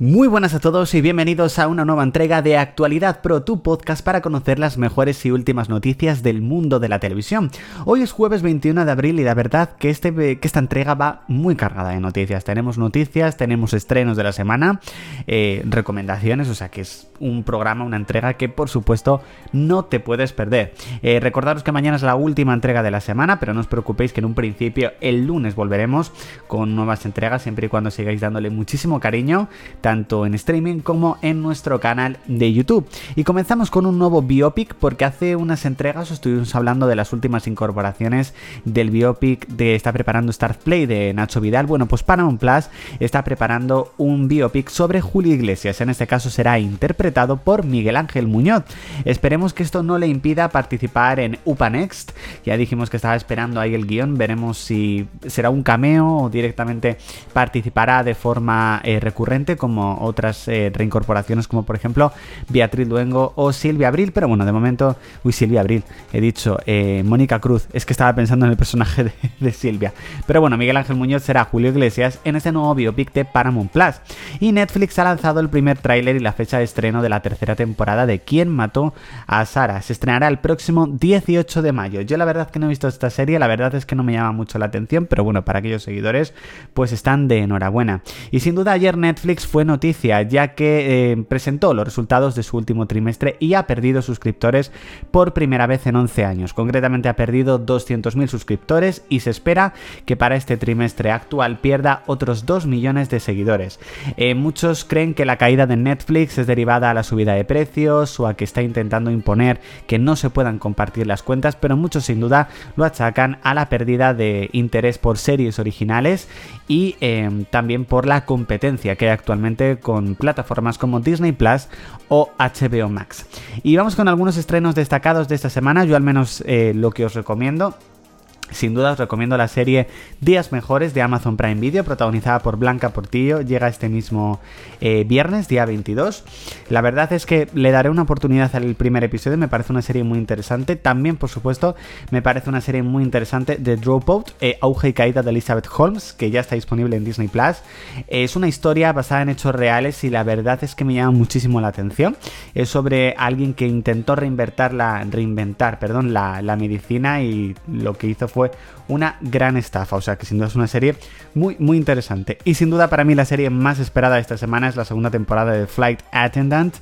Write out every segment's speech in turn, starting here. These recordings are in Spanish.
Muy buenas a todos y bienvenidos a una nueva entrega de Actualidad Pro, tu podcast para conocer las mejores y últimas noticias del mundo de la televisión. Hoy es jueves 21 de abril y la verdad que, este, que esta entrega va muy cargada de noticias. Tenemos noticias, tenemos estrenos de la semana, eh, recomendaciones, o sea que es un programa, una entrega que por supuesto no te puedes perder. Eh, recordaros que mañana es la última entrega de la semana, pero no os preocupéis que en un principio el lunes volveremos con nuevas entregas, siempre y cuando sigáis dándole muchísimo cariño tanto en streaming como en nuestro canal de YouTube. Y comenzamos con un nuevo biopic porque hace unas entregas estuvimos hablando de las últimas incorporaciones del biopic de está preparando Start Play de Nacho Vidal. Bueno, pues Paramount Plus está preparando un biopic sobre Julio Iglesias. En este caso será interpretado por Miguel Ángel Muñoz. Esperemos que esto no le impida participar en UPA Next. Ya dijimos que estaba esperando ahí el guion. Veremos si será un cameo o directamente participará de forma eh, recurrente como otras eh, reincorporaciones como por ejemplo Beatriz Luengo o Silvia Abril, pero bueno, de momento, uy, Silvia Abril, he dicho, eh, Mónica Cruz, es que estaba pensando en el personaje de, Silvia. Pero bueno, Miguel Ángel Muñoz será Julio Iglesias en este nuevo biopic de Paramount Plus. Y Netflix ha lanzado el primer tráiler y la fecha de estreno de la tercera temporada de Quién mató a Sara. Se estrenará el próximo 18 de mayo. Yo la verdad que no he visto esta serie, la verdad es que no me llama mucho la atención, pero bueno, para aquellos seguidores, pues están de enhorabuena. Y sin duda ayer Netflix fue noticia, ya que eh, presentó los resultados de su último trimestre y ha perdido suscriptores por primera vez en 11 años. Concretamente ha perdido 200.000 suscriptores y se espera que para este trimestre actual pierda otros 2 millones de seguidores. Eh, muchos creen que la caída de Netflix es derivada a la subida de precios o a que está intentando imponer que no se puedan compartir las cuentas, pero muchos sin duda lo achacan a la pérdida de interés por series originales y eh, también por la competencia que hay actualmente con plataformas como Disney Plus o HBO Max. Y vamos con algunos estrenos destacados de esta semana, yo al menos eh, lo que os recomiendo. Sin duda os recomiendo la serie Días Mejores de Amazon Prime Video, protagonizada por Blanca Portillo. Llega este mismo eh, viernes, día 22. La verdad es que le daré una oportunidad al primer episodio, me parece una serie muy interesante. También, por supuesto, me parece una serie muy interesante de Dropout, eh, Auge y Caída de Elizabeth Holmes, que ya está disponible en Disney Plus. es una historia basada en hechos reales y la verdad es que me llama muchísimo la atención. Es sobre alguien que intentó reinventar la, reinventar perdón, la, la medicina y lo que hizo fue fue una gran estafa. O sea que sin duda es una serie muy, muy interesante. Y sin duda para mí la serie más esperada esta semana es la segunda temporada de Flight Attendant.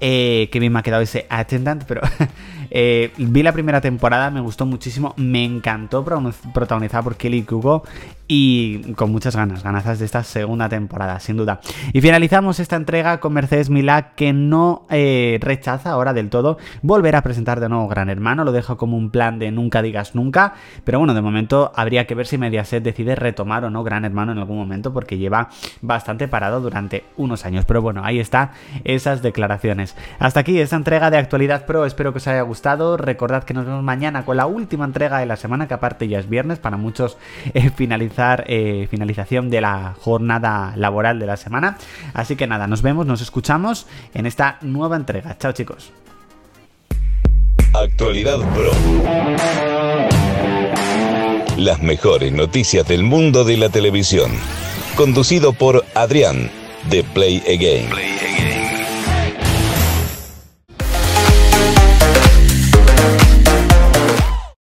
Eh, que bien me ha quedado ese Attendant, pero eh, vi la primera temporada, me gustó muchísimo, me encantó, protagonizada por Kelly Kugo y con muchas ganas, ganazas de esta segunda temporada, sin duda. Y finalizamos esta entrega con Mercedes Milá, que no eh, rechaza ahora del todo volver a presentar de nuevo Gran Hermano, lo dejo como un plan de nunca digas nunca, pero bueno, de momento habría que ver si Mediaset decide retomar o no Gran Hermano en algún momento, porque lleva bastante parado durante unos años. Pero bueno, ahí está esas declaraciones. Hasta aquí esta entrega de Actualidad Pro, espero que os haya gustado. Recordad que nos vemos mañana con la última entrega de la semana, que aparte ya es viernes, para muchos eh, finalizar eh, finalización de la jornada laboral de la semana. Así que nada, nos vemos, nos escuchamos en esta nueva entrega. Chao chicos. Actualidad Pro. Las mejores noticias del mundo de la televisión. Conducido por Adrián, de Play Again.